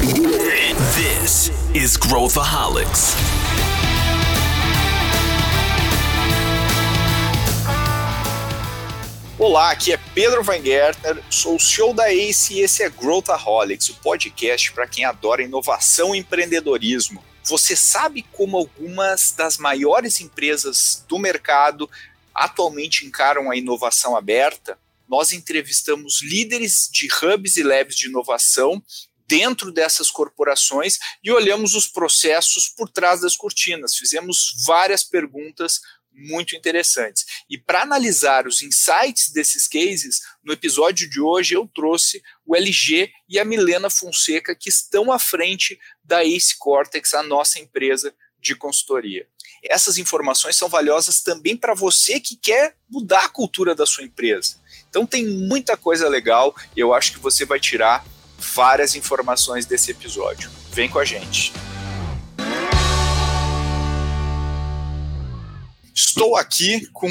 This is Growthaholics. Olá, aqui é Pedro Van Gertner, sou o CEO da ACE e esse é Growthaholics, o podcast para quem adora inovação e empreendedorismo. Você sabe como algumas das maiores empresas do mercado atualmente encaram a inovação aberta? Nós entrevistamos líderes de hubs e labs de inovação dentro dessas corporações e olhamos os processos por trás das cortinas. Fizemos várias perguntas muito interessantes. E para analisar os insights desses cases, no episódio de hoje eu trouxe o LG e a Milena Fonseca, que estão à frente da Ace Cortex, a nossa empresa de consultoria. Essas informações são valiosas também para você que quer mudar a cultura da sua empresa. Então tem muita coisa legal eu acho que você vai tirar várias informações desse episódio. Vem com a gente. Estou aqui com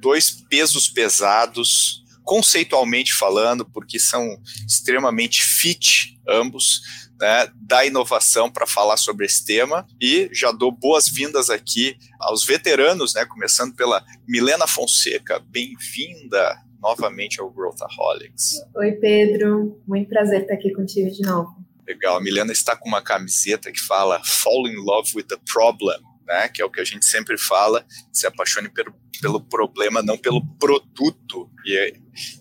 dois pesos pesados, conceitualmente falando, porque são extremamente fit ambos, né, da inovação para falar sobre esse tema e já dou boas-vindas aqui aos veteranos, né, começando pela Milena Fonseca. Bem-vinda novamente ao Growthaholics. Oi, Pedro. Muito prazer estar aqui contigo de novo. Legal. A Milena está com uma camiseta que fala Fall in Love with the Problem né, que é o que a gente sempre fala, se apaixone pelo, pelo problema, não pelo produto. E,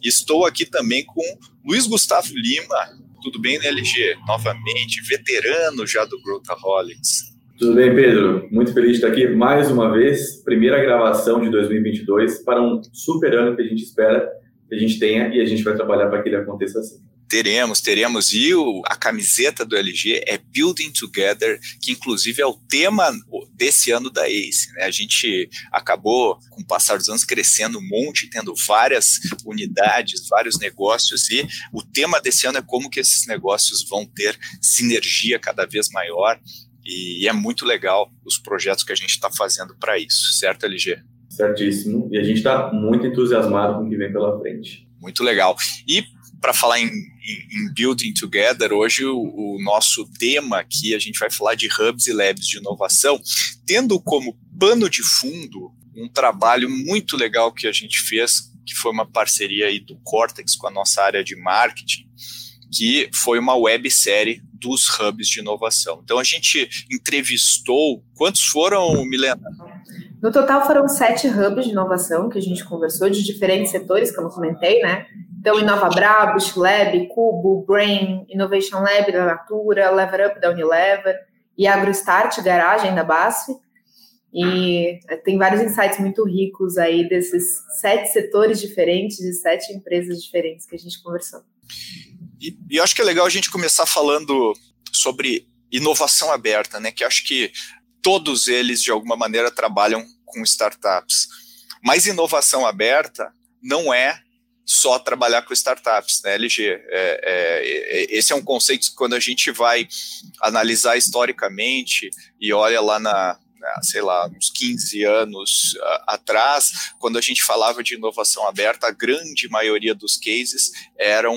e estou aqui também com Luiz Gustavo Lima, tudo bem, né, LG? Novamente, veterano já do Growthaholics. Tudo bem, Pedro? Muito feliz de estar aqui mais uma vez. Primeira gravação de 2022 para um super ano que a gente espera que a gente tenha e a gente vai trabalhar para que ele aconteça assim. Teremos, teremos. E o, a camiseta do LG é Building Together, que inclusive é o tema desse ano da ACE. Né? A gente acabou, com o passar dos anos, crescendo um monte, tendo várias unidades, vários negócios, e o tema desse ano é como que esses negócios vão ter sinergia cada vez maior. E é muito legal os projetos que a gente está fazendo para isso, certo, LG? Certíssimo. E a gente está muito entusiasmado com o que vem pela frente. Muito legal. E para falar em, em, em, Building Together, hoje o, o, nosso tema aqui, a gente vai falar de hubs e labs de inovação, tendo como pano de fundo um trabalho muito legal que a gente fez, que foi uma parceria aí do Cortex com a nossa área de marketing, que foi uma websérie dos hubs de inovação. Então a gente entrevistou, quantos foram, Milena? No total foram sete hubs de inovação que a gente conversou, de diferentes setores, como eu comentei, né? Então, Inova Brabo, Lab, Cubo, Brain, Innovation Lab da Natura, Lever Up da Unilever e AgroStart, Garagem da BASF. E eh, tem vários insights muito ricos aí desses sete setores diferentes e sete empresas diferentes que a gente conversou. E, eu acho que é legal a gente começar falando sobre inovação aberta, né? Que acho que todos eles, de alguma maneira, trabalham com startups. Mas inovação aberta não é só trabalhar com startups, né, LG? É, é, é, esse é um conceito que quando a gente vai analisar historicamente e olha lá na, sei lá, uns 15 anos atrás, quando a gente falava de inovação aberta, a grande maioria dos cases eram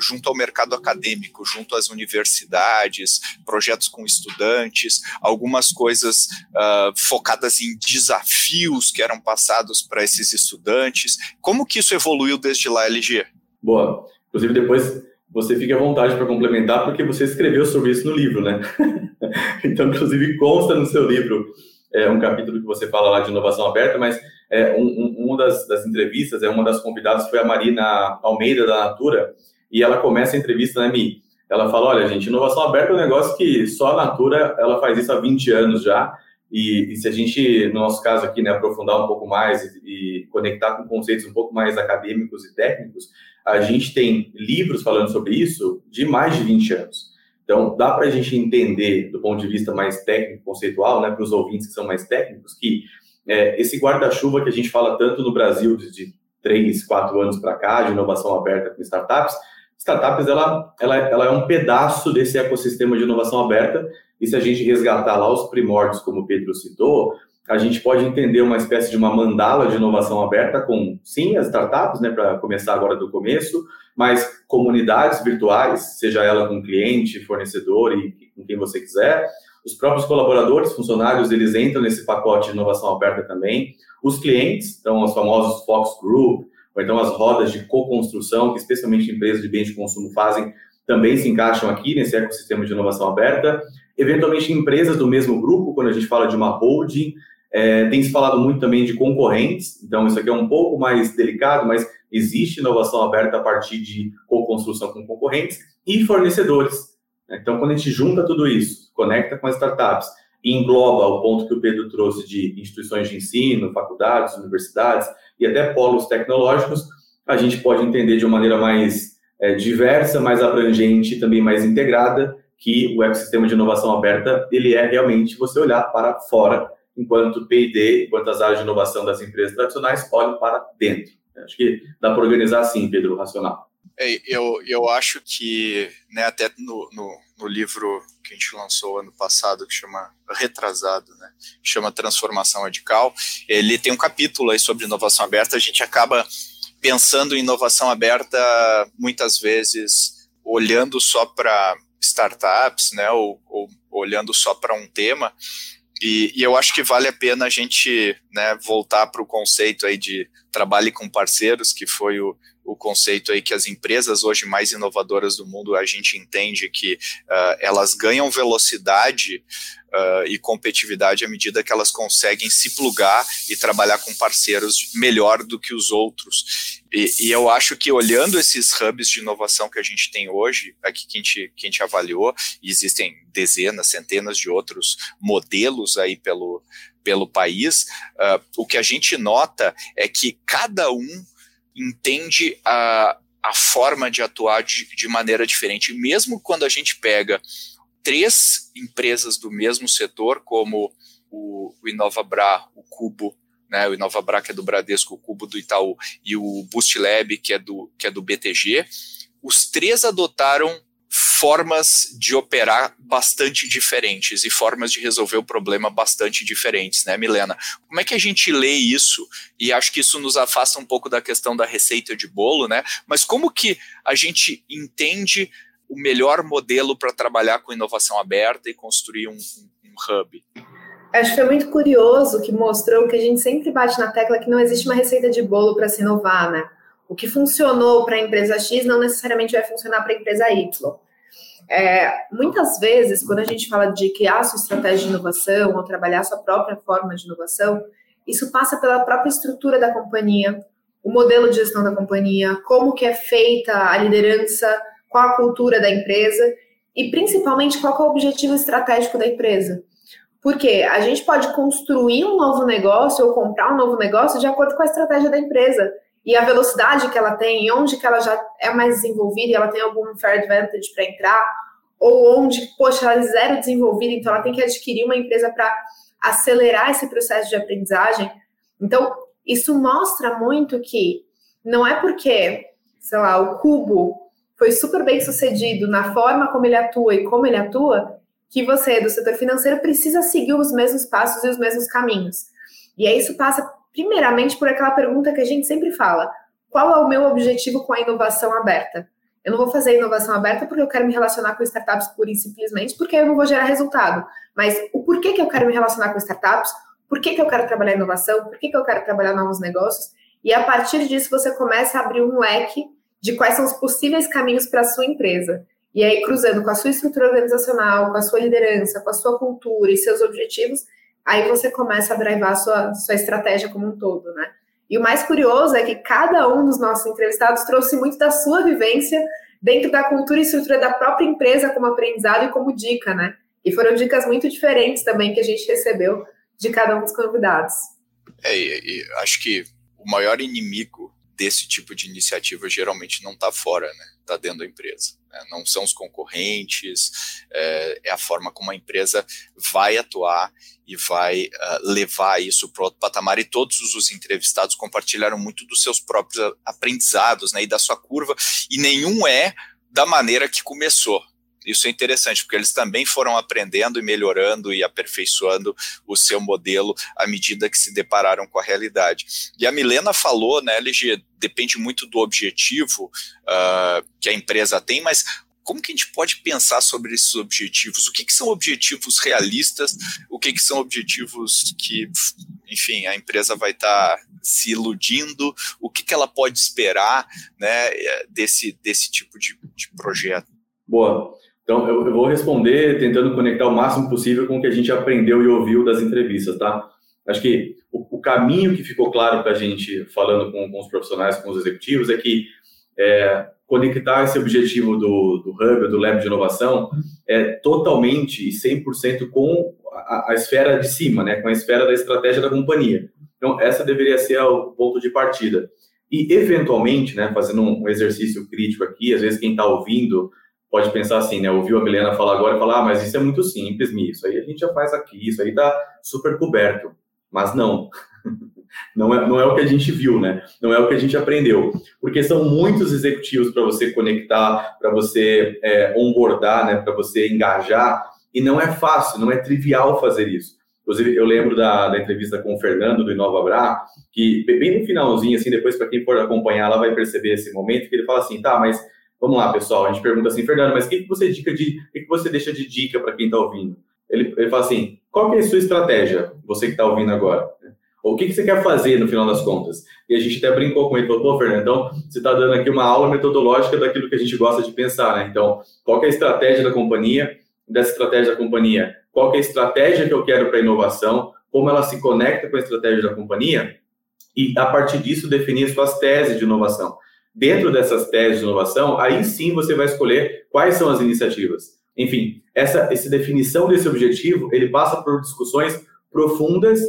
junto ao mercado acadêmico, junto às universidades, projetos com estudantes, algumas coisas uh, focadas em desafios que eram passados para esses estudantes. Como que isso evoluiu desde lá, LG? Boa. Inclusive, depois você fica à vontade para complementar, porque você escreveu sobre isso no livro, né? então, inclusive, consta no seu livro é, um capítulo que você fala lá de inovação aberta, mas é, um, um, uma das, das entrevistas, é uma das convidadas foi a Marina Almeida, da Natura, e ela começa a entrevista, né, Mi? Ela fala, olha, gente, inovação aberta é um negócio que só a Natura, ela faz isso há 20 anos já, e, e se a gente, no nosso caso aqui, né, aprofundar um pouco mais e, e conectar com conceitos um pouco mais acadêmicos e técnicos, a gente tem livros falando sobre isso de mais de 20 anos. Então, dá para a gente entender, do ponto de vista mais técnico, conceitual, né, para os ouvintes que são mais técnicos, que é, esse guarda-chuva que a gente fala tanto no Brasil de, de 3, 4 anos para cá, de inovação aberta com startups, startups ela, ela, ela é um pedaço desse ecossistema de inovação aberta e se a gente resgatar lá os primórdios, como o Pedro citou, a gente pode entender uma espécie de uma mandala de inovação aberta com, sim, as startups, né, para começar agora do começo, mas comunidades virtuais, seja ela com cliente, fornecedor e com quem você quiser. Os próprios colaboradores, funcionários, eles entram nesse pacote de inovação aberta também. Os clientes, então os famosos Fox Group, ou então as rodas de co-construção, que especialmente empresas de bens de consumo fazem, também se encaixam aqui nesse ecossistema de inovação aberta. Eventualmente, empresas do mesmo grupo, quando a gente fala de uma holding, é, tem se falado muito também de concorrentes, então isso aqui é um pouco mais delicado, mas existe inovação aberta a partir de co-construção com concorrentes e fornecedores. Então, quando a gente junta tudo isso, conecta com as startups e engloba o ponto que o Pedro trouxe de instituições de ensino, faculdades, universidades e até polos tecnológicos, a gente pode entender de uma maneira mais é, diversa, mais abrangente e também mais integrada que o ecossistema de inovação aberta ele é realmente você olhar para fora, enquanto P&D, enquanto as áreas de inovação das empresas tradicionais olham para dentro. Acho que dá para organizar assim, Pedro, racional. É, eu, eu acho que, né, até no, no, no, livro que a gente lançou ano passado, que chama Retrasado, né, chama Transformação Radical, ele tem um capítulo aí sobre inovação aberta, a gente acaba pensando em inovação aberta muitas vezes olhando só para startups, né, ou, ou olhando só para um tema, e, e, eu acho que vale a pena a gente né, voltar para o conceito aí de trabalhe com parceiros, que foi o, o conceito aí que as empresas hoje mais inovadoras do mundo, a gente entende que uh, elas ganham velocidade uh, e competitividade à medida que elas conseguem se plugar e trabalhar com parceiros melhor do que os outros. E, e, eu acho que olhando esses hubs de inovação que a gente tem hoje, aqui que a gente, que a gente avaliou, existem dezenas, centenas de outros modelos aí pelo, pelo país, uh, o que a gente nota é que cada um entende a, a forma de atuar de, de maneira diferente. mesmo quando a gente pega três empresas do mesmo setor, como o, o InovaBra, o Cubo, né, o InovaBra, que é do Bradesco, o Cubo do Itaú, e o BoostLab, que é do, que é do BTG, os três adotaram formas de operar bastante diferentes e formas de resolver o problema bastante diferentes, né, Milena? Como é que a gente lê isso? E acho que isso nos afasta um pouco da questão da receita de bolo, né? Mas como que a gente entende o melhor modelo para trabalhar com inovação aberta e construir um, um, hub? Acho que foi muito curioso que mostrou que a gente sempre bate na tecla que não existe uma receita de bolo para se inovar, né? O que funcionou para a empresa X não necessariamente vai funcionar para a empresa Y. É, muitas vezes, quando a gente fala de criar sua estratégia de inovação ou trabalhar sua própria forma de inovação, isso passa pela própria estrutura da companhia, o modelo de gestão da companhia, como que é feita a liderança, qual a cultura da empresa e principalmente qual é o objetivo estratégico da empresa. Porque a gente pode construir um novo negócio ou comprar um novo negócio de acordo com a estratégia da empresa e a velocidade que ela tem, onde que ela já é mais desenvolvida e ela tem algum fair advantage para entrar, ou onde, poxa, ela é zero desenvolvida, então ela tem que adquirir uma empresa para acelerar esse processo de aprendizagem. Então, isso mostra muito que não é porque, sei lá, o cubo foi super bem sucedido na forma como ele atua e como ele atua, que você, do setor financeiro, precisa seguir os mesmos passos e os mesmos caminhos. E aí isso passa primeiramente por aquela pergunta que a gente sempre fala: qual é o meu objetivo com a inovação aberta? Eu não vou fazer inovação aberta porque eu quero me relacionar com startups pura e simplesmente porque eu não vou gerar resultado. Mas o porquê que eu quero me relacionar com startups? Por que, que eu quero trabalhar inovação? Por que, que eu quero trabalhar novos negócios? E a partir disso você começa a abrir um leque de quais são os possíveis caminhos para a sua empresa. E aí, cruzando com a sua estrutura organizacional, com a sua liderança, com a sua cultura e seus objetivos, aí você começa a drivar a sua, sua estratégia como um todo, né? E o mais curioso é que cada um dos nossos entrevistados trouxe muito da sua vivência dentro da cultura e estrutura da própria empresa como aprendizado e como dica, né? E foram dicas muito diferentes também que a gente recebeu de cada um dos convidados. É, e, acho que o maior inimigo desse tipo de iniciativa geralmente não está fora, né? Está dentro da empresa. Né? Não são os concorrentes, é, é, a forma como a empresa vai atuar e vai uh, levar isso para outro patamar. E todos os entrevistados compartilharam muito dos seus próprios aprendizados, né? E da sua curva. E nenhum é da maneira que começou. Isso é interessante, porque eles também foram aprendendo e melhorando e aperfeiçoando o seu modelo à medida que se depararam com a realidade. E a Milena falou, né, LG, depende muito do objetivo uh, que a empresa tem, mas como que a gente pode pensar sobre esses objetivos? O que, que são objetivos realistas? O que, que são objetivos que, enfim, a empresa vai estar tá se iludindo? O que, que ela pode esperar né, desse, desse tipo de, de projeto? Boa. Então, eu, eu, vou responder tentando conectar o máximo possível com o que a gente aprendeu e ouviu das entrevistas, tá? Acho que o, o caminho que ficou claro para a gente, falando com, com, os profissionais, com os executivos, é que é, conectar esse objetivo do, do Hub, do Lab de Inovação, é totalmente e 100% com a, a, esfera de cima, né, com a esfera da estratégia da companhia. Então, essa deveria ser o ponto de partida. E, eventualmente, né, fazendo um exercício crítico aqui, às vezes quem está ouvindo pode pensar assim, né, ouviu a Milena falar agora e falar, ah, mas isso é muito simples, Mi, isso aí a gente já faz aqui, isso aí está super coberto. Mas não. Não é, não é o que a gente viu, né? Não é o que a gente aprendeu. Porque são muitos executivos para você conectar, para você é, onboardar, né? Para você engajar. E não é fácil, não é trivial fazer isso. Inclusive, eu lembro da, da entrevista com o Fernando do Inova Bra, que bem no finalzinho, assim, depois para quem for acompanhar, ela vai perceber esse momento, que ele fala assim, tá, mas vamos lá, pessoal, a gente pergunta assim, Fernando, mas o que, que você dica de, que, que você deixa de dica para quem está ouvindo? Ele, ele fala assim, qual que é a sua estratégia, você que está ouvindo agora? O que, que você quer fazer no final das contas? E a gente até brincou com ele, falou, pô, Fernando, então você está dando aqui uma aula metodológica daquilo que a gente gosta de pensar, né? Então, qual é a estratégia da companhia? Dessa estratégia da companhia, qual é a estratégia que eu quero para a inovação? Como ela se conecta com a estratégia da companhia? E, a partir disso, definir suas teses de inovação. Dentro dessas teses de inovação, aí sim você vai escolher quais são as iniciativas. Enfim, essa, essa definição desse objetivo, ele passa por discussões profundas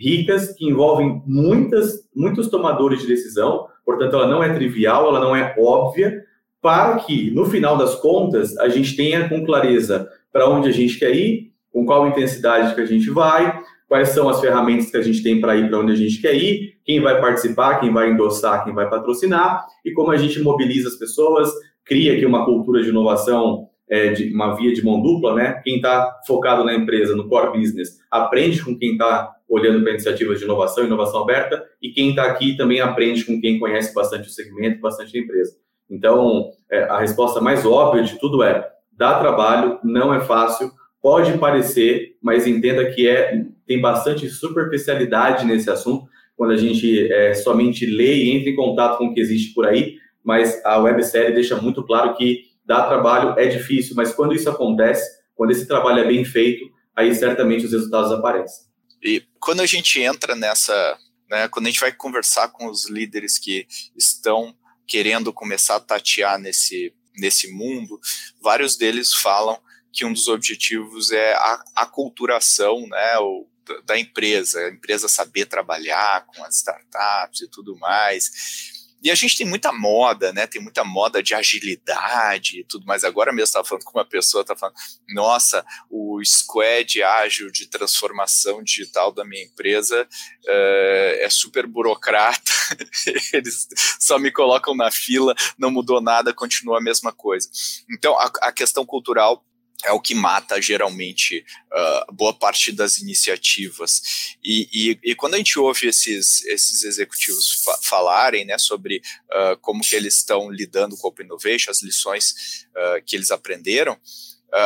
ricas, que envolvem muitas, muitos tomadores de decisão, portanto, ela não é trivial, ela não é óbvia, para que, no final das contas, a gente tenha com clareza para onde a gente quer ir, com qual intensidade que a gente vai, quais são as ferramentas que a gente tem para ir para onde a gente quer ir, quem vai participar, quem vai endossar, quem vai patrocinar, e como a gente mobiliza as pessoas, cria aqui uma cultura de inovação é, de uma via de mão dupla, né? Quem está focado na empresa, no core business, aprende com quem está olhando para iniciativas de inovação, inovação aberta, e quem está aqui também aprende com quem conhece bastante o segmento, bastante a empresa. Então, é, a resposta mais óbvia de tudo é: dá trabalho, não é fácil, pode parecer, mas entenda que é tem bastante superficialidade nesse assunto quando a gente é, somente lê e entra em contato com o que existe por aí. Mas a websérie deixa muito claro que dá trabalho, é difícil, mas quando isso acontece, quando esse trabalho é bem feito, aí certamente os resultados aparecem. E quando a gente entra nessa, né, quando a gente vai conversar com os líderes que estão querendo começar a tatear nesse, nesse mundo, vários deles falam que um dos objetivos é a aculturação, né, o, da empresa, a empresa saber trabalhar com as startups e tudo mais. E a gente tem muita moda, né? Tem muita moda de agilidade e tudo mais. Agora mesmo estava falando com uma pessoa, estava falando, nossa, o squad ágil de transformação digital da minha empresa uh, é super burocrata. Eles só me colocam na fila, não mudou nada, continua a mesma coisa. Então, a, a questão cultural é o que mata geralmente uh, boa parte das iniciativas. E, e, e, quando a gente ouve esses, esses executivos fa falarem né, sobre uh, como que eles estão lidando com o Open Innovation, as lições uh, que eles aprenderam,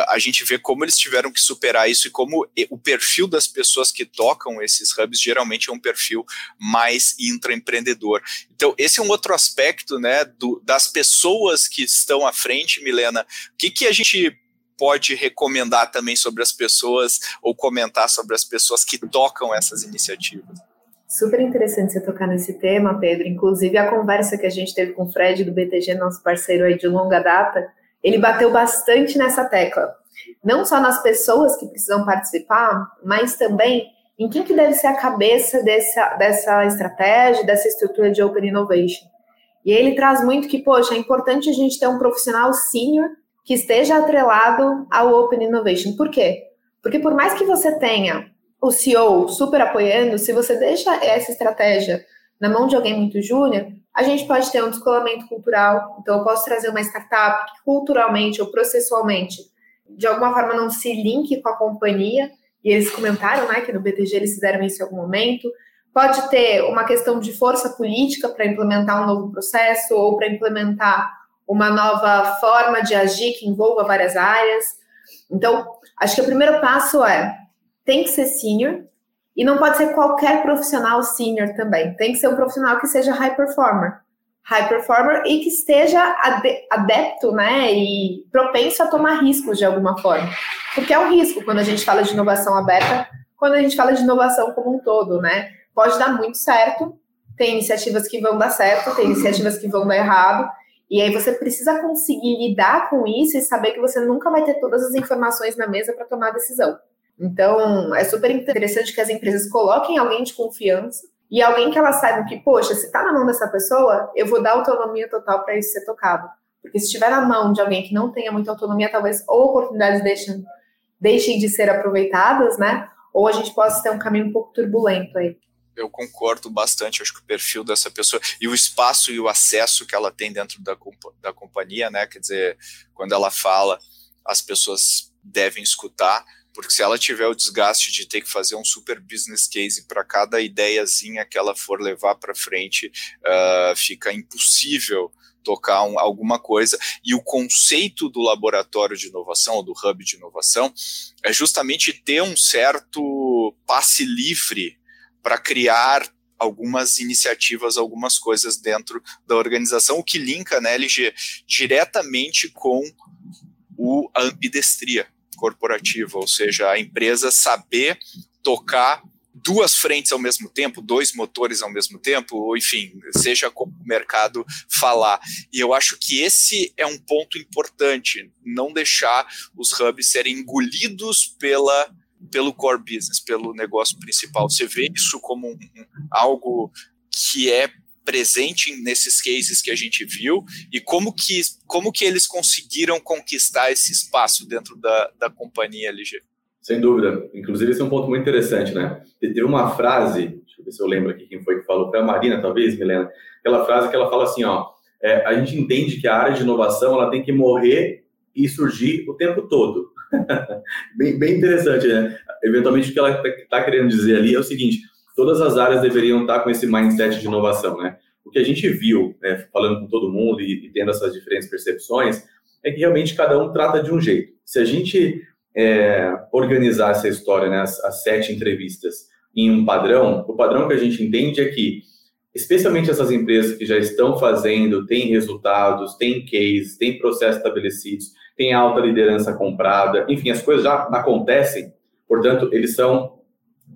a gente vê como eles tiveram que superar isso e como o perfil das pessoas que tocam esses hubs geralmente é um perfil mais intraempreendedor. Então, esse é um outro aspecto né, do, das pessoas que estão à frente, Milena. O que, que a gente pode recomendar também sobre as pessoas ou comentar sobre as pessoas que tocam essas iniciativas? Super interessante você tocar nesse tema, Pedro. Inclusive, a conversa que a gente teve com o Fred do BTG, nosso parceiro aí de longa data, ele bateu bastante nessa tecla. Não só nas pessoas que precisam participar, mas também em quem que deve ser a cabeça dessa, dessa estratégia, dessa estrutura de Open Innovation. E ele traz muito que, poxa, é importante a gente ter um profissional sênior que esteja atrelado ao Open Innovation. Por quê? Porque por mais que você tenha o CEO super apoiando, se você deixa essa estratégia na mão de alguém muito júnior, a gente pode ter um descolamento cultural. Então, eu posso trazer uma startup que culturalmente ou processualmente de alguma forma não se linke com a companhia, e eles comentaram né, que no BTG eles fizeram isso em algum momento. Pode ter uma questão de força política para implementar um novo processo ou para implementar uma nova forma de agir que envolva várias áreas. Então, acho que o primeiro passo é tem que ser senior e não pode ser qualquer profissional senior também. Tem que ser um profissional que seja high performer high performer e que esteja adepto, né, e propenso a tomar riscos de alguma forma. Porque é um risco quando a gente fala de inovação aberta, quando a gente fala de inovação como um todo, né? Pode dar muito certo, tem iniciativas que vão dar certo, tem iniciativas que vão dar errado, e aí você precisa conseguir lidar com isso e saber que você nunca vai ter todas as informações na mesa para tomar a decisão. Então, é super interessante que as empresas coloquem alguém de confiança e alguém que ela saiba que, poxa, se está na mão dessa pessoa, eu vou dar autonomia total para isso ser tocado. Porque se estiver na mão de alguém que não tenha muita autonomia, talvez ou oportunidades deixem, deixem de ser aproveitadas, né? Ou a gente possa ter um caminho um pouco turbulento aí. Eu concordo bastante, acho que o perfil dessa pessoa e o espaço e o acesso que ela tem dentro da, da companhia, né? Quer dizer, quando ela fala, as pessoas devem escutar porque se ela tiver o desgaste de ter que fazer um super business case para cada ideiazinha que ela for levar para frente, uh, fica impossível tocar um, alguma coisa. E o conceito do laboratório de inovação, do hub de inovação, é justamente ter um certo passe livre para criar algumas iniciativas, algumas coisas dentro da organização, o que linka, né, LG, diretamente com o, a ambidestria corporativa, ou seja, a empresa saber tocar duas frentes ao mesmo tempo, dois motores ao mesmo tempo, ou enfim, seja como o mercado falar. E eu acho que esse é um ponto importante, não deixar os hubs serem engolidos pela pelo core business, pelo negócio principal. Você vê isso como um, algo que é presente nesses cases que a gente viu e como que, como que eles conseguiram conquistar esse espaço dentro da, da companhia LG? Sem dúvida. Inclusive, esse é um ponto muito interessante, né? Teve uma frase, deixa eu ver se eu lembro aqui quem foi que falou, foi a Marina, talvez, Milena, aquela frase que ela fala assim, ó, é, a gente entende que a área de inovação ela tem que morrer e surgir o tempo todo. bem, bem interessante, né? Eventualmente, o que ela está tá querendo dizer ali é o seguinte, todas as áreas deveriam estar com esse mindset de inovação, né? O que a gente viu, né, falando com todo mundo e, e, tendo essas diferentes percepções, é que realmente cada um trata de um jeito. Se a gente é, organizar essa história, né, as, as sete entrevistas, em um padrão, o padrão que a gente entende é que, especialmente essas empresas que já estão fazendo, têm resultados, têm cases, têm processos estabelecidos, têm alta liderança comprada, enfim, as coisas já acontecem, portanto, eles são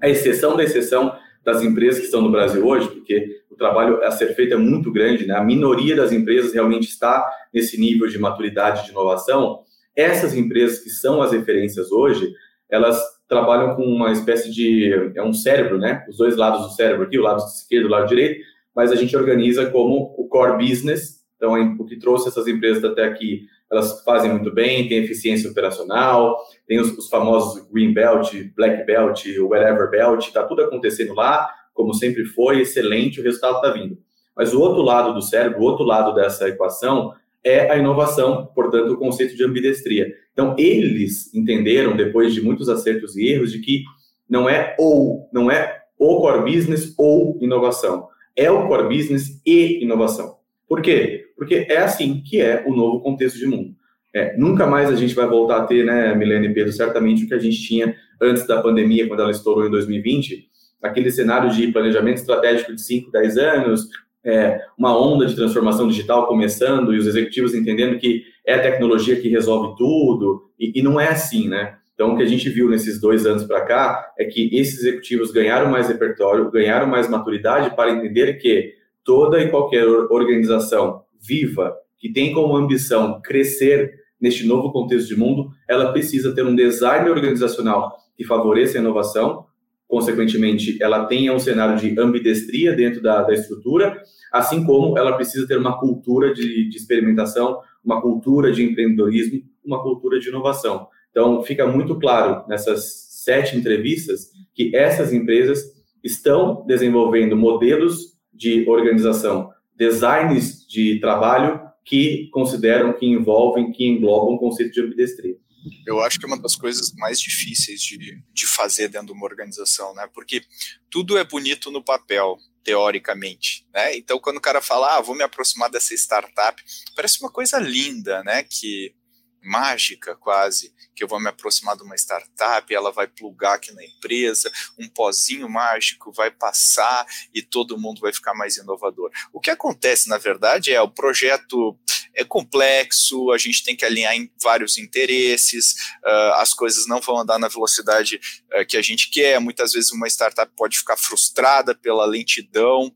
a exceção da exceção das empresas que estão no Brasil hoje, porque o trabalho a ser feito é muito grande, né? a minoria das empresas realmente está nesse nível de maturidade de inovação. Essas empresas que são as referências hoje, elas trabalham com uma espécie de é um cérebro, né? Os dois lados do cérebro aqui, o lado esquerdo e o lado direito, mas a gente organiza como o core business. Então, o que trouxe essas empresas até aqui elas fazem muito bem, tem eficiência operacional, tem os, os famosos Green Belt, Black Belt, Whatever Belt, está tudo acontecendo lá, como sempre foi, excelente, o resultado está vindo. Mas o outro lado do cérebro, o outro lado dessa equação é a inovação, portanto, o conceito de ambidestria. Então, eles entenderam, depois de muitos acertos e erros, de que não é ou, não é o core business ou inovação. É o core business e inovação. Por quê? Porque é assim que é o novo contexto de mundo. É, nunca mais a gente vai voltar a ter, né, Milene e Pedro, certamente o que a gente tinha antes da pandemia, quando ela estourou em 2020, aquele cenário de planejamento estratégico de 5, 10 anos, é, uma onda de transformação digital começando e os executivos entendendo que é a tecnologia que resolve tudo, e, e não é assim, né? Então, o que a gente viu nesses dois anos para cá é que esses executivos ganharam mais repertório, ganharam mais maturidade para entender que toda e qualquer organização viva, que tem como ambição crescer neste novo contexto de mundo, ela precisa ter um design organizacional que favoreça a inovação, consequentemente, ela tenha um cenário de ambidestria dentro da, da estrutura, assim como ela precisa ter uma cultura de, de experimentação, uma cultura de empreendedorismo, uma cultura de inovação. Então, fica muito claro nessas sete entrevistas que essas empresas estão desenvolvendo modelos de organização, designs de trabalho que consideram, que envolvem, que englobam o conceito de ambidestria. Eu acho que é uma das coisas mais difíceis de, de fazer dentro de uma organização, né? Porque tudo é bonito no papel, teoricamente, né? Então, quando o cara fala, ah, vou me aproximar dessa startup, parece uma coisa linda, né? Que mágica quase, que eu vou me aproximar de uma startup, ela vai plugar aqui na empresa, um pozinho mágico vai passar e todo mundo vai ficar mais inovador. O que acontece, na verdade, é o projeto é complexo, a gente tem que alinhar em vários interesses, uh, as coisas não vão andar na velocidade uh, que a gente quer, muitas vezes uma startup pode ficar frustrada pela lentidão,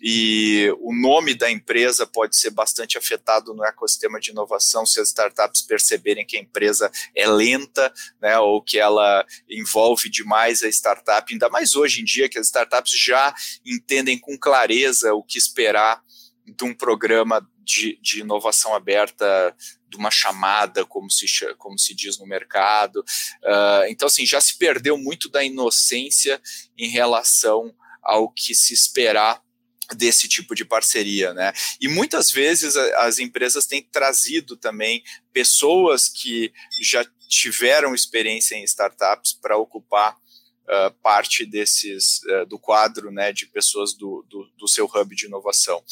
e o nome da empresa pode ser bastante afetado no ecossistema de inovação se as startups perceberem que a empresa é lenta, né, ou que ela envolve demais a startup, ainda mais hoje em dia que as startups já entendem com clareza o que esperar de um programa de, de inovação aberta, de uma chamada, como se, como se diz no mercado. Uh, então, assim, já se perdeu muito da inocência em relação ao que se esperar desse tipo de parceria, né? E muitas vezes as empresas têm trazido também pessoas que já tiveram experiência em startups para ocupar uh, parte desses uh, do quadro, né, de pessoas do, do, do seu hub de inovação.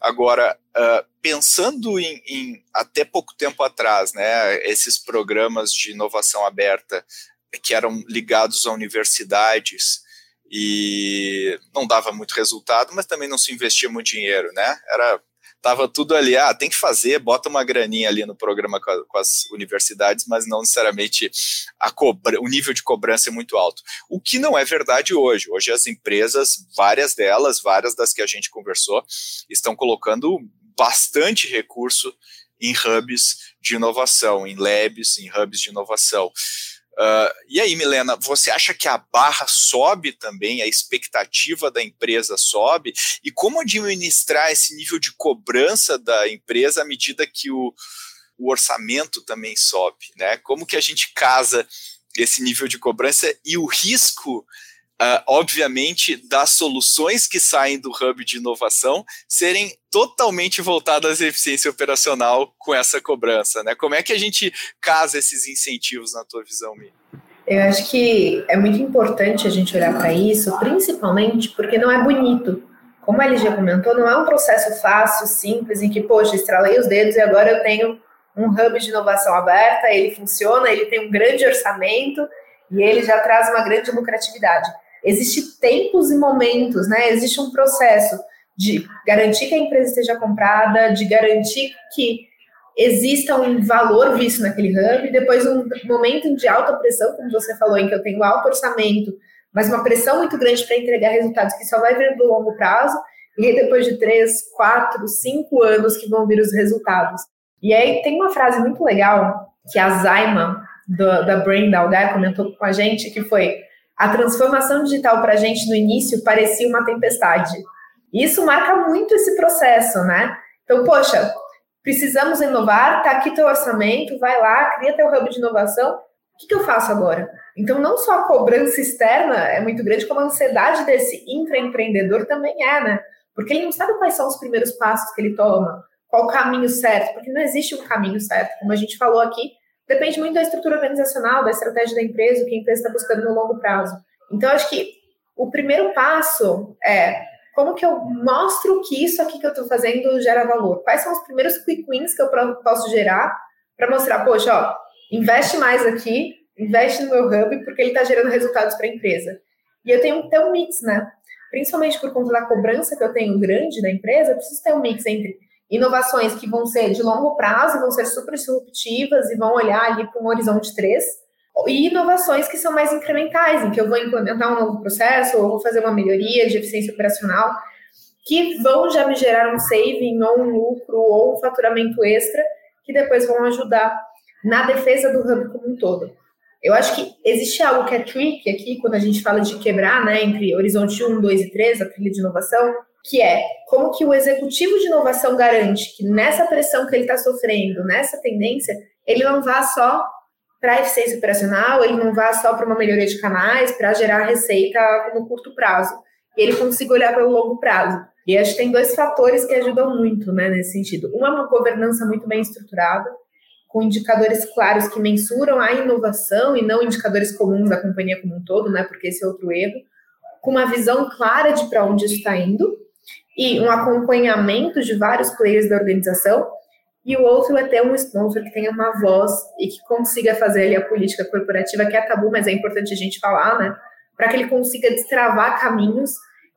Agora, uh, pensando em, em, até pouco tempo atrás, né, esses programas de inovação aberta que eram ligados a universidades e não dava muito resultado, mas também não se investia muito dinheiro, né? Era tava tudo ali, ah, tem que fazer, bota uma graninha ali no programa com, a, com as universidades, mas não necessariamente cobra, o nível de cobrança é muito alto. O que não é verdade hoje. Hoje as empresas, várias delas, várias das que a gente conversou, estão colocando bastante recurso em hubs de inovação, em labs, em hubs de inovação. Uh, e aí, Milena, você acha que a barra sobe também, a expectativa da empresa sobe? E como administrar esse nível de cobrança da empresa à medida que o, o orçamento também sobe? Né? Como que a gente casa esse nível de cobrança e o risco uh, obviamente, das soluções que saem do hub de inovação serem totalmente voltadas à eficiência operacional com essa cobrança, né? Como é que a gente casa esses incentivos na tua visão, Mi? Eu acho que é muito importante a gente olhar para isso, principalmente porque não é bonito. Como a LG comentou, não é um processo fácil, simples, em que, poxa, estralei os dedos e agora eu tenho um hub de inovação aberta, ele funciona, ele tem um grande orçamento e ele já traz uma grande lucratividade. Existem tempos e momentos, né? Existe um processo de garantir que a empresa esteja comprada, de garantir que exista um valor visto naquele hub, depois um momento de alta pressão, como você falou, em que eu tenho alto orçamento, mas uma pressão muito grande para entregar resultados que só vai vir do longo prazo, e depois de três, quatro, cinco anos que vão vir os resultados. E aí tem uma frase muito legal que a Zaima, do, da Brain da comentou com a gente, que foi a transformação digital para a gente no início parecia uma tempestade. E isso marca muito esse processo, né? Então, poxa, precisamos inovar, tá aqui teu orçamento, vai lá, cria teu hub de inovação. O que, que eu faço agora? Então, não só a cobrança externa é muito grande, como a ansiedade desse intraempreendedor também é, né? Porque ele não sabe quais são os primeiros passos que ele toma, qual o caminho certo, porque não existe um caminho certo. Como a gente falou aqui, depende muito da estrutura organizacional, da estratégia da empresa, o que a empresa está buscando no longo prazo. Então, acho que o primeiro passo é como que eu mostro que isso aqui que eu estou fazendo gera valor? Quais são os primeiros quick wins que eu posso gerar para mostrar, poxa, ó, investe mais aqui, investe no meu hub, porque ele está gerando resultados para a empresa. E eu tenho que ter um mix, né? Principalmente por conta da cobrança que eu tenho grande da empresa, eu preciso ter um mix entre inovações que vão ser de longo prazo, vão ser super disruptivas e vão olhar ali para um horizonte 3, e inovações que são mais incrementais, em que eu vou implementar um novo processo ou vou fazer uma melhoria de eficiência operacional, que vão já me gerar um saving ou um lucro ou um faturamento extra, que depois vão ajudar na defesa do hub como um todo. Eu acho que existe algo que é tricky aqui, quando a gente fala de quebrar, né, entre horizonte 1, 2 e 3, a trilha de inovação, que é como que o executivo de inovação garante que nessa pressão que ele está sofrendo, nessa tendência, ele não vá só para eficiência operacional, ele não vá só para uma melhoria de canais, para gerar receita no curto prazo. Ele consiga olhar pelo longo prazo. E acho que tem dois fatores que ajudam muito né, nesse sentido. Um é uma governança muito bem estruturada, com indicadores claros que mensuram a inovação e não indicadores comuns da companhia como um todo, né? Porque esse é outro erro. Com uma visão clara de para onde está indo e um acompanhamento de vários players da organização. E o outro é ter um sponsor que tenha uma voz e que consiga fazer ali a política corporativa, que é tabu, mas é importante a gente falar, né? Para que ele consiga destravar caminhos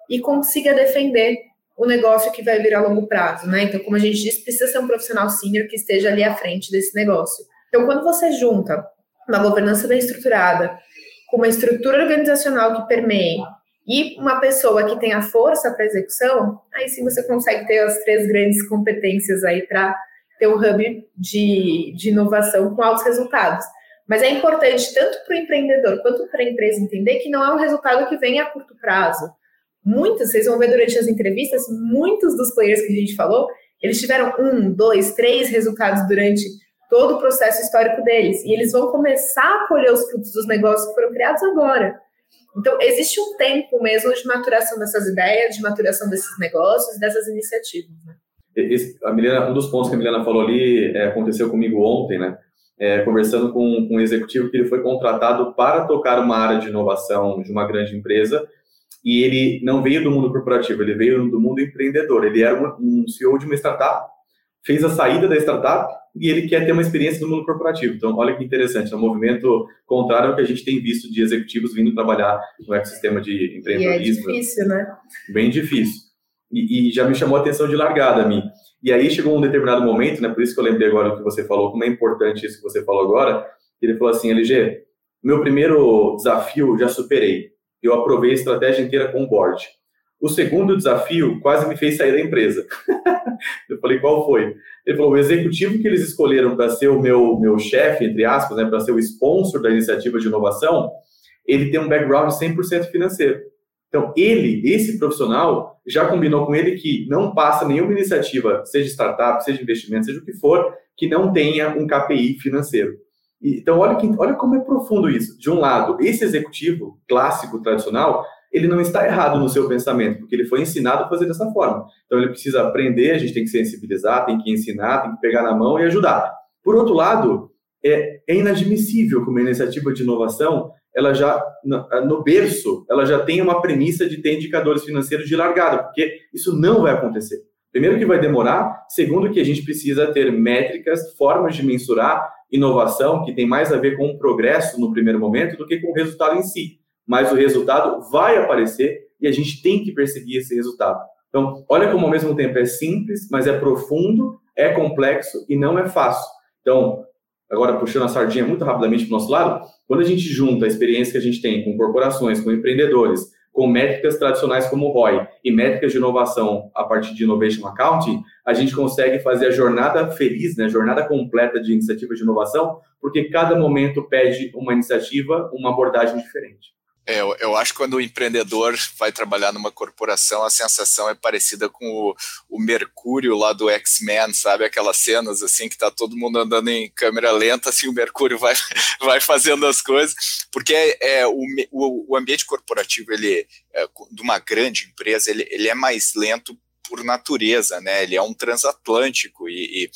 e consiga defender o negócio que vai vir a longo prazo, né? Então, como a gente disse, precisa ser um profissional sênior que esteja ali à frente desse negócio. Então, quando você junta uma governança bem estruturada com uma estrutura organizacional que permeie e uma pessoa que tenha força para execução, aí sim você consegue ter as três grandes competências aí para ter um hub de, de inovação com altos resultados. Mas é importante tanto para o empreendedor quanto para a empresa entender que não é um resultado que vem a curto prazo muitos, vocês vão ver durante as entrevistas, muitos dos players que a gente falou, eles tiveram um, dois, três resultados durante todo o processo histórico deles. E eles vão começar a colher os frutos dos negócios que foram criados agora. Então, existe um tempo mesmo de maturação dessas ideias, de maturação desses negócios, dessas iniciativas. Né? Esse, a Milena, um dos pontos que a Milena falou ali é, aconteceu comigo ontem, né? É, conversando com, com um executivo que ele foi contratado para tocar uma área de inovação de uma grande empresa e ele não veio do mundo corporativo, ele veio do mundo empreendedor. Ele era um CEO de uma startup, fez a saída da startup e ele quer ter uma experiência no mundo corporativo. Então, olha que interessante, é um movimento contrário ao que a gente tem visto de executivos vindo trabalhar no ecossistema de empreendedorismo. E é difícil, né? Bem difícil. E, e já me chamou a atenção de largada a mim. E aí chegou um determinado momento, né? Por isso que eu lembrei agora do que você falou, como é importante isso que você falou agora. Ele falou assim, LG, meu primeiro desafio já superei eu aprovei a estratégia inteira com o board. O segundo desafio quase me fez sair da empresa. eu falei, qual foi? Ele falou, o executivo que eles escolheram para ser o meu, meu chefe, entre aspas, né, para ser o sponsor da iniciativa de inovação, ele tem um background 100% financeiro. Então, ele, esse profissional, já combinou com ele que não passa nenhuma iniciativa, seja startup, seja investimento, seja o que for, que não tenha um KPI financeiro. Então, olha, que, olha como é profundo isso. De um lado, esse executivo clássico, tradicional, ele não está errado no seu pensamento, porque ele foi ensinado a fazer dessa forma. Então, ele precisa aprender, a gente tem que sensibilizar, tem que ensinar, tem que pegar na mão e ajudar. Por outro lado, é, é inadmissível que uma iniciativa de inovação, ela já, no berço, ela já tem uma premissa de ter indicadores financeiros de largada, porque isso não vai acontecer. Primeiro que vai demorar, segundo que a gente precisa ter métricas, formas de mensurar inovação que tem mais a ver com o progresso no primeiro momento do que com o resultado em si. Mas o resultado vai aparecer e a gente tem que perseguir esse resultado. Então, olha como ao mesmo tempo é simples, mas é profundo, é complexo e não é fácil. Então, agora puxando a sardinha muito rapidamente para o nosso lado, quando a gente junta a experiência que a gente tem com corporações, com empreendedores, com métricas tradicionais como o ROI e métricas de inovação a partir de Innovation Accounting, a gente consegue fazer a jornada feliz, né, a jornada completa de iniciativa de inovação, porque cada momento pede uma iniciativa, uma abordagem diferente. É, eu, eu, acho que quando o empreendedor vai trabalhar numa corporação, a sensação é parecida com o, o Mercúrio lá do X-Men, sabe? Aquelas cenas assim que tá todo mundo andando em câmera lenta, assim o Mercúrio vai, vai fazendo as coisas, porque é, é o, o, o, ambiente corporativo, ele, é, de uma grande empresa, ele, ele é mais lento por natureza, né? Ele é um transatlântico e, e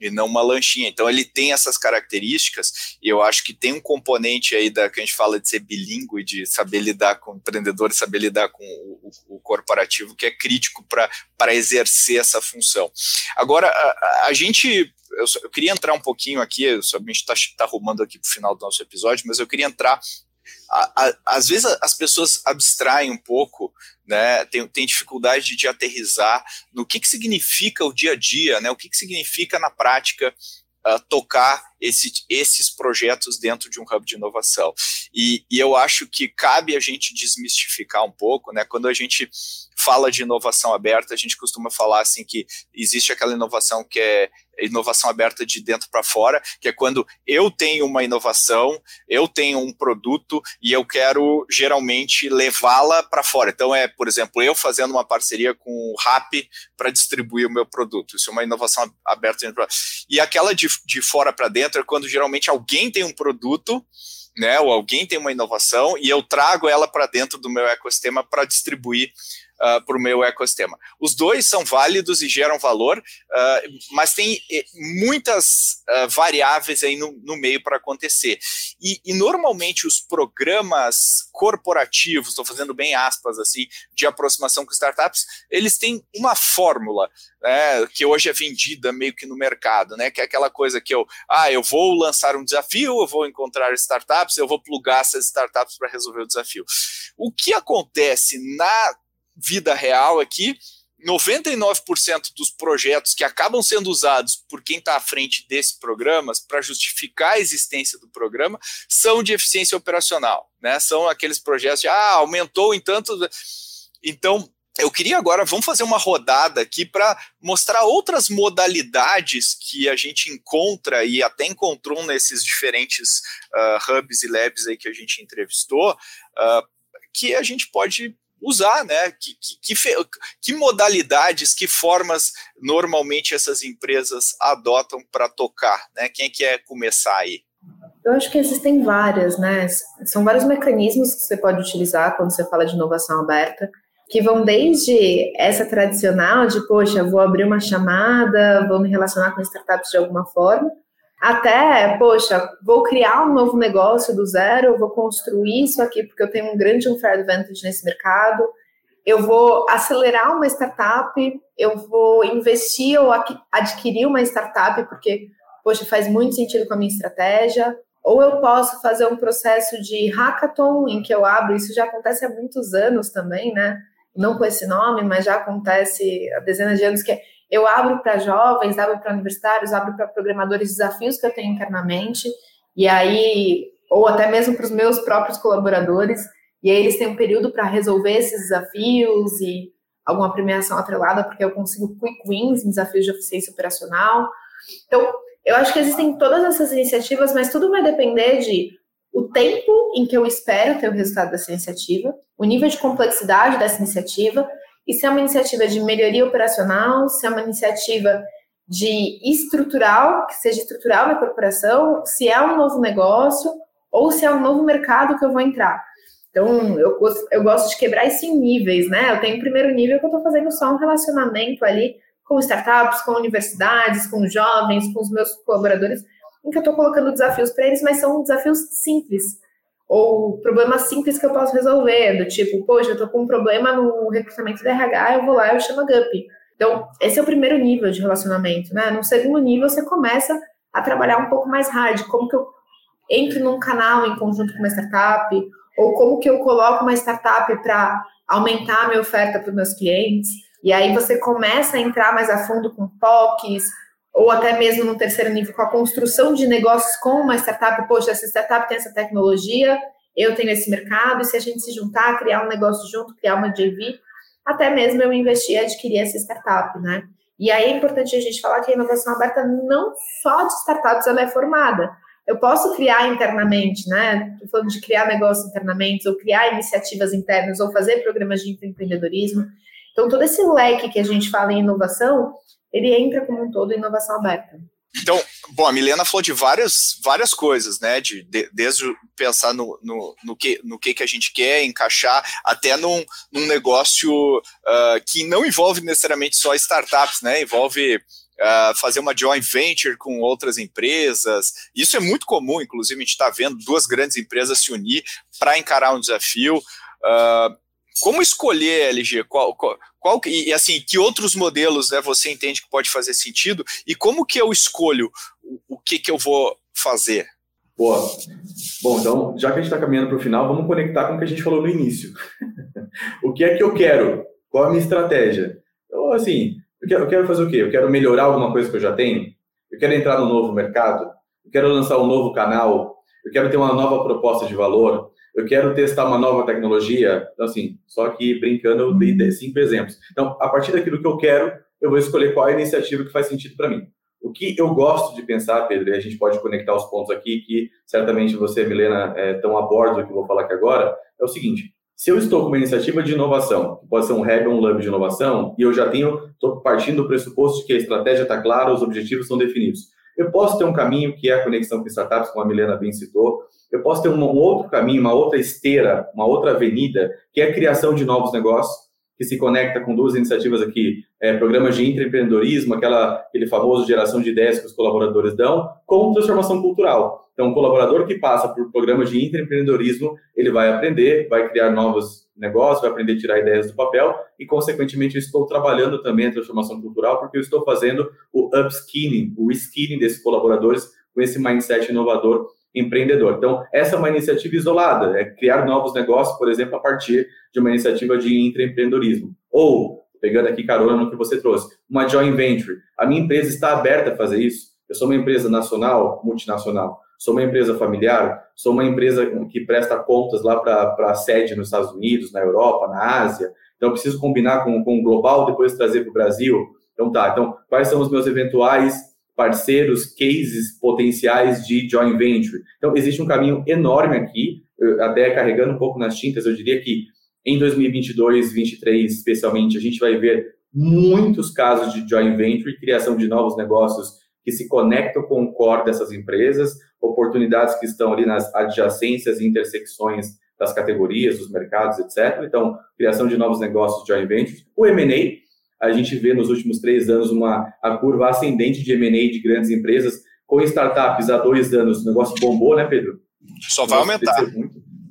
e não uma lanchinha. Então ele tem essas características e eu acho que tem um componente aí da que a gente fala de ser bilíngue, de saber lidar com o empreendedor, saber lidar com o, o corporativo, que é crítico para exercer essa função. Agora, a, a gente eu, queria entrar um pouquinho aqui, a gente está tá arrumando aqui para o final do nosso episódio, mas eu queria entrar. A, a, às vezes as pessoas abstraem um pouco né, tem, tem dificuldade de aterrizar no que, que significa o dia a dia, né, o que, que significa na prática uh, tocar esse, esses projetos dentro de um hub de inovação. E, e, eu acho que cabe a gente desmistificar um pouco, né, quando a gente fala de inovação aberta, a gente costuma falar assim que existe aquela inovação que é inovação aberta de dentro para fora, que é quando eu tenho uma inovação, eu tenho um produto e eu quero geralmente levá-la para fora. Então é, por exemplo, eu fazendo uma parceria com o Rap para distribuir o meu produto. Isso é uma inovação aberta dentro pra... E aquela de, de fora para dentro é quando geralmente alguém tem um produto né, ou alguém tem uma inovação e eu trago ela para dentro do meu ecossistema para distribuir uh, para o meu ecossistema. Os dois são válidos e geram valor, uh, mas tem eh, muitas uh, variáveis aí no, no meio para acontecer. E, e, normalmente os programas corporativos, estou fazendo bem aspas assim, de aproximação com startups, eles têm uma fórmula né, que hoje é vendida meio que no mercado, né? Que é aquela coisa que eu, ah, eu vou lançar um desafio, eu vou encontrar startups, eu vou plugar essas startups para resolver o desafio. O que acontece na vida real aqui, 99% dos projetos que acabam sendo usados por quem está à frente desses programas para justificar a existência do programa são de eficiência operacional, né? São aqueles projetos de ah, aumentou em tanto. Então, eu queria agora, vamos fazer uma rodada aqui para mostrar outras modalidades que a gente encontra e até encontrou nesses diferentes uh, hubs e labs aí que a gente entrevistou, uh, que a gente pode usar, né? Que, que, que, que, modalidades, que formas normalmente essas empresas adotam para tocar, né? Quem quer começar aí? Eu acho que existem várias, né? São vários mecanismos que você pode utilizar quando você fala de inovação aberta, que vão desde essa tradicional de, poxa, vou abrir uma chamada, vou me relacionar com startups de alguma forma, até, poxa, vou criar um novo negócio do zero, vou construir isso aqui porque eu tenho um grande unfair advantage nesse mercado, eu vou acelerar uma startup, eu vou investir ou adquirir uma startup porque, poxa, faz muito sentido com a minha estratégia, ou eu posso fazer um processo de hackathon em que eu abro, isso já acontece há muitos anos também, né? Não com esse nome, mas já acontece há dezenas de anos que é eu abro para jovens, abro para universitários, abro para programadores desafios que eu tenho internamente, e aí, ou até mesmo para os meus próprios colaboradores, e aí eles têm um período para resolver esses desafios e alguma premiação atrelada, porque eu consigo quick wins em desafios de eficiência operacional. Então, eu acho que existem todas essas iniciativas, mas tudo vai depender de o tempo em que eu espero ter o resultado dessa iniciativa, o nível de complexidade dessa iniciativa, e se é uma iniciativa de melhoria operacional, se é uma iniciativa de estrutural, que seja estrutural na corporação, se é um novo negócio ou se é um novo mercado que eu vou entrar. Então, eu, eu gosto de quebrar isso em níveis, né? Eu tenho o primeiro nível que eu estou fazendo só um relacionamento ali com startups, com universidades, com jovens, com os meus colaboradores, em que eu estou colocando desafios para eles, mas são desafios simples ou problemas simples que eu posso resolver, do tipo, poxa, eu estou com um problema no recrutamento da RH, eu vou lá eu chamo a GUP. Então, esse é o primeiro nível de relacionamento, né? No segundo nível, você começa a trabalhar um pouco mais hard, como que eu entro num canal em conjunto com uma startup, ou como que eu coloco uma startup para aumentar a minha oferta para os meus clientes, e aí você começa a entrar mais a fundo com POCs, ou até mesmo no terceiro nível, com a construção de negócios com uma startup. Poxa, essa startup tem essa tecnologia, eu tenho esse mercado, e se a gente se juntar, criar um negócio junto, criar uma JV, até mesmo eu investir e adquirir essa startup, né? E aí é importante a gente falar que a inovação aberta não só de startups ela é formada. Eu posso criar internamente, né? Estou falando de criar negócio internamente, ou criar iniciativas internas, ou fazer programas de empreendedorismo. Então, todo esse leque que a gente fala em inovação, ele entra como um todo em inovação aberta. Então, bom, a Milena falou de várias, várias coisas, né? De, de desde pensar no, no, no, que, no que, que a gente quer encaixar, até num, num negócio uh, que não envolve necessariamente só startups, né? Envolve uh, fazer uma joint venture com outras empresas. Isso é muito comum, inclusive, a gente está vendo duas grandes empresas se unir para encarar um desafio. Uh, como escolher LG? Qual, qual, qual, e assim, que outros modelos né, você entende que pode fazer sentido? E como que eu escolho o, o que, que eu vou fazer? Boa. Bom, então, já que a gente está caminhando para o final, vamos conectar com o que a gente falou no início. o que é que eu quero? Qual a minha estratégia? Então, assim, eu quero, eu quero fazer o quê? Eu quero melhorar alguma coisa que eu já tenho? Eu quero entrar no novo mercado? Eu quero lançar um novo canal? Eu quero ter uma nova proposta de valor? Eu quero testar uma nova tecnologia, então, assim, só que brincando, eu dei cinco exemplos. Então, a partir daquilo que eu quero, eu vou escolher qual é a iniciativa que faz sentido para mim. O que eu gosto de pensar, Pedro, e a gente pode conectar os pontos aqui, que certamente você, Milena, estão é, a bordo do que eu vou falar aqui agora, é o seguinte, se eu estou com uma iniciativa de inovação, que pode ser um hub ou um lab de inovação, e eu já tenho, estou partindo do pressuposto de que a estratégia está clara, os objetivos são definidos. Eu posso ter um caminho que é a conexão com startups, como a Milena bem citou, eu posso ter um, outro caminho, uma outra esteira, uma outra avenida, que é a criação de novos negócios, que se conecta com duas iniciativas aqui, é, programas de empreendedorismo, aquela, aquele famoso geração de ideias que os colaboradores dão, com transformação cultural. Então, o colaborador que passa por programas de empreendedorismo, ele vai aprender, vai criar novos negócios, vai aprender a tirar ideias do papel e, consequentemente, eu estou trabalhando também a transformação cultural porque eu estou fazendo o upskilling, o skilling desses colaboradores com esse mindset inovador empreendedor. Então, essa é uma iniciativa isolada, é criar novos negócios, por exemplo, a partir de uma iniciativa de intraempreendedorismo. Ou, pegando aqui carona no que você trouxe, uma joint venture. A minha empresa está aberta a fazer isso. Eu sou uma empresa nacional, multinacional. Sou uma empresa familiar, sou uma empresa que presta contas lá para a sede nos Estados Unidos, na Europa, na Ásia. Então, preciso combinar com, com o global, depois trazer para o Brasil. Então, tá. Então, quais são os meus eventuais parceiros, cases potenciais de joint venture. Então, existe um caminho enorme aqui, até carregando um pouco nas tintas, eu diria que em 2022, 2023, especialmente, a gente vai ver muitos casos de joint venture, criação de novos negócios que se conectam com o core dessas empresas, oportunidades que estão ali nas adjacências e intersecções das categorias, dos mercados, etc. Então, criação de novos negócios joint venture. O M&A, a gente vê nos últimos três anos uma a curva ascendente de M&A de grandes empresas, com startups há dois anos, o negócio bombou, né, Pedro? Só vai aumentar.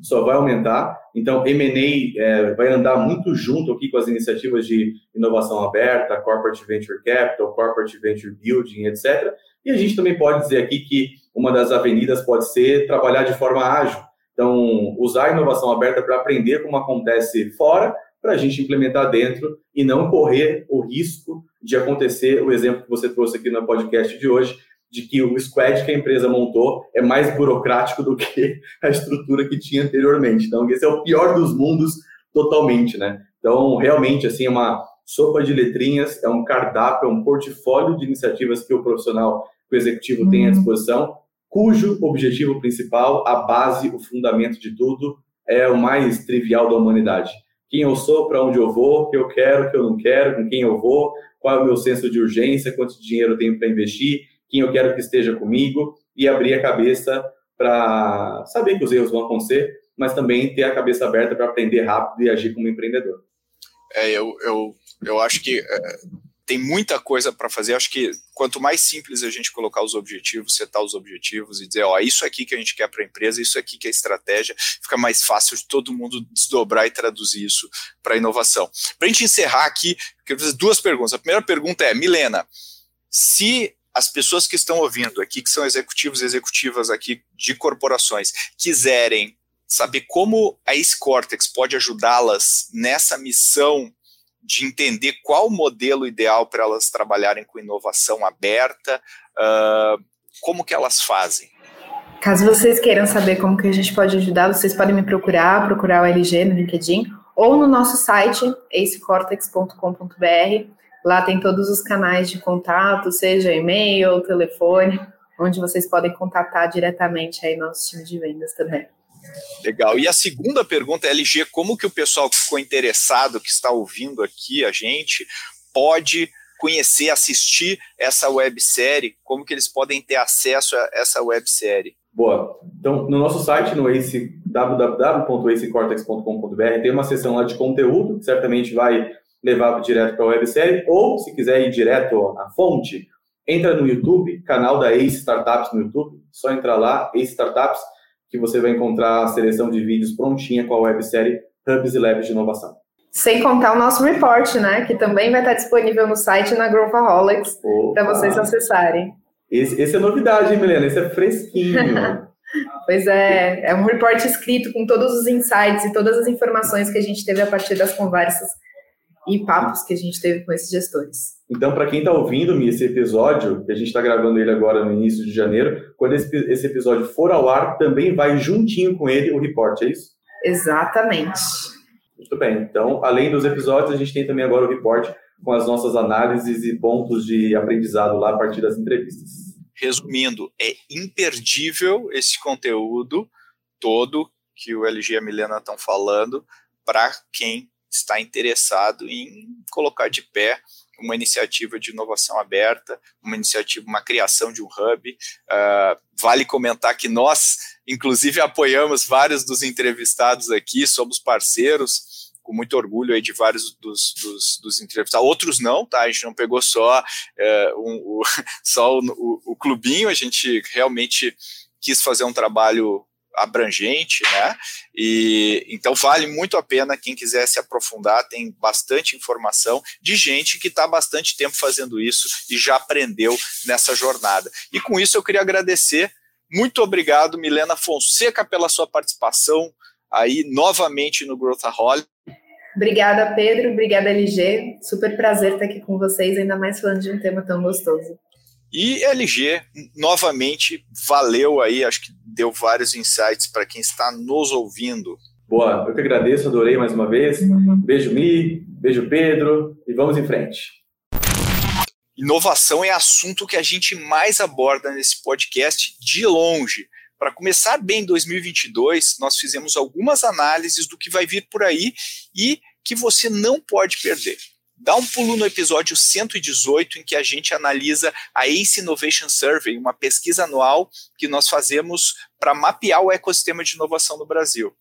Só vai aumentar. Então, M&A é, vai andar muito junto aqui com as iniciativas de inovação aberta, Corporate Venture Capital, Corporate Venture Building, etc. E a gente também pode dizer aqui que uma das avenidas pode ser trabalhar de forma ágil. Então, usar a inovação aberta para aprender como acontece fora, para a gente implementar dentro e não correr o risco de acontecer o exemplo que você trouxe aqui no podcast de hoje, de que o squad que a empresa montou é mais burocrático do que a estrutura que tinha anteriormente. Então, esse é o pior dos mundos totalmente, né? Então, realmente, assim, é uma sopa de letrinhas, é um cardápio, é um portfólio de iniciativas que o profissional, que o executivo tem à uhum. disposição, cujo objetivo principal, a base, o fundamento de tudo, é o mais trivial da humanidade quem eu sou, para onde eu vou, o que eu quero, o que eu não quero, com quem eu vou, qual é o meu senso de urgência, quanto dinheiro eu tenho para investir, quem eu quero que esteja comigo e abrir a cabeça para saber que os erros vão acontecer, mas também ter a cabeça aberta para aprender rápido e agir como empreendedor. É, eu, eu, eu acho que é, tem muita coisa para fazer. Acho que quanto mais simples a gente colocar os objetivos, setar os objetivos e dizer, ó, isso aqui que a gente quer para a empresa, isso aqui que é estratégia, fica mais fácil de todo mundo desdobrar e traduzir isso para inovação. Para a gente encerrar aqui, quero fazer duas perguntas. A primeira pergunta é, Milena, se as pessoas que estão ouvindo aqui, que são executivos e executivas aqui de corporações, quiserem saber como a Ace Cortex pode ajudá-las nessa missão de entender qual o modelo ideal para elas trabalharem com inovação aberta, uh, como que elas fazem? Caso vocês queiram saber como que a gente pode ajudar, vocês podem me procurar, procurar o LG no LinkedIn ou no nosso site acecortex.com.br. Lá tem todos os canais de contato, seja e-mail, telefone, onde vocês podem contatar diretamente aí nosso time de vendas também. Legal. E a segunda pergunta, LG, como que o pessoal que ficou interessado, que está ouvindo aqui a gente, pode conhecer, assistir essa websérie? Como que eles podem ter acesso a essa websérie? Boa. Então, no nosso site, no ace, www.acecortex.com.br, tem uma seção lá de conteúdo, que certamente vai levar direto para a websérie, ou se quiser ir direto à fonte, entra no YouTube, canal da Ace Startups no YouTube, só entrar lá, Ace Startups, que você vai encontrar a seleção de vídeos prontinha com a websérie Hubs e Labs de Inovação. Sem contar o nosso report, né? Que também vai estar disponível no site na Growthaholics para vocês acessarem. Esse, esse, é novidade, hein, Milena? Esse é fresquinho. pois é, é um report escrito com todos os insights e todas as informações que a gente teve a partir das conversas e papos que a gente teve com esses gestores. Então, para quem está ouvindo esse episódio, que a gente está gravando ele agora no início de janeiro, quando esse, esse episódio for ao ar, também vai juntinho com ele o report, é isso? Exatamente. Muito bem. Então, além dos episódios, a gente tem também agora o report com as nossas análises e pontos de aprendizado lá a partir das entrevistas. Resumindo, é imperdível esse conteúdo todo que o LG e a Milena estão falando para quem está interessado em colocar de pé uma iniciativa de inovação aberta, uma iniciativa, uma criação de um hub. Uh, vale comentar que nós, inclusive, apoiamos vários dos entrevistados aqui, somos parceiros com muito orgulho aí de vários dos, dos, dos entrevistados. Outros não, tá? A gente não pegou só, é, um, o, só o, o, o clubinho, a gente realmente quis fazer um trabalho abrangente, né? E então vale muito a pena quem quiser se aprofundar, tem bastante informação de gente que está bastante tempo fazendo isso e já aprendeu nessa jornada. E com isso eu queria agradecer. Muito obrigado, Milena Fonseca, pela sua participação aí novamente no Growthaholic. Obrigada, Pedro. Obrigada, LG. Super prazer estar aqui com vocês, ainda mais falando de um tema tão gostoso. E LG, novamente, valeu aí, acho que deu vários insights para quem está nos ouvindo. Boa, eu que agradeço, adorei mais uma vez. Uhum. Beijo, Mi, beijo, Pedro, e vamos em frente. Inovação é assunto que a gente mais aborda nesse podcast de longe. Para começar bem 2022, nós fizemos algumas análises do que vai vir por aí e que você não pode perder. Dá um pulo no episódio 118, em que a gente analisa a ACE Innovation Survey, uma pesquisa anual que nós fazemos para mapear o ecossistema de inovação no Brasil.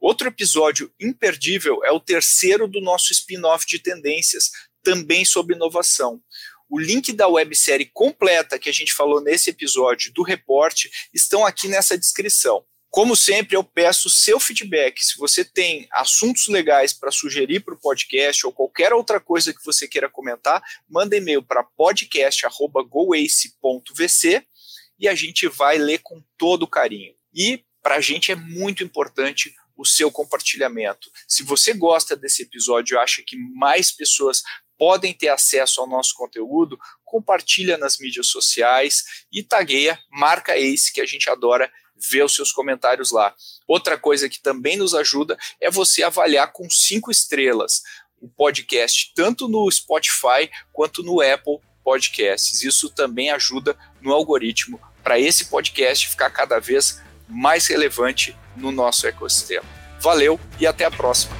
Outro episódio imperdível é o terceiro do nosso spin-off de tendências, também sobre inovação. O link da websérie completa que a gente falou nesse episódio do reporte estão aqui nessa descrição. Como sempre, eu peço seu feedback. Se você tem assuntos legais para sugerir para o podcast ou qualquer outra coisa que você queira comentar, manda e-mail para podcast.goace.vc e a gente vai ler com todo carinho. E para a gente é muito importante o seu compartilhamento. Se você gosta desse episódio e acha que mais pessoas podem ter acesso ao nosso conteúdo, compartilha nas mídias sociais e tagueia, marca Ace, que a gente adora ver os seus comentários lá. Outra coisa que também nos ajuda é você avaliar com cinco estrelas o podcast, tanto no Spotify quanto no Apple Podcasts. Isso também ajuda no algoritmo para esse podcast ficar cada vez mais relevante no nosso ecossistema. Valeu e até a próxima.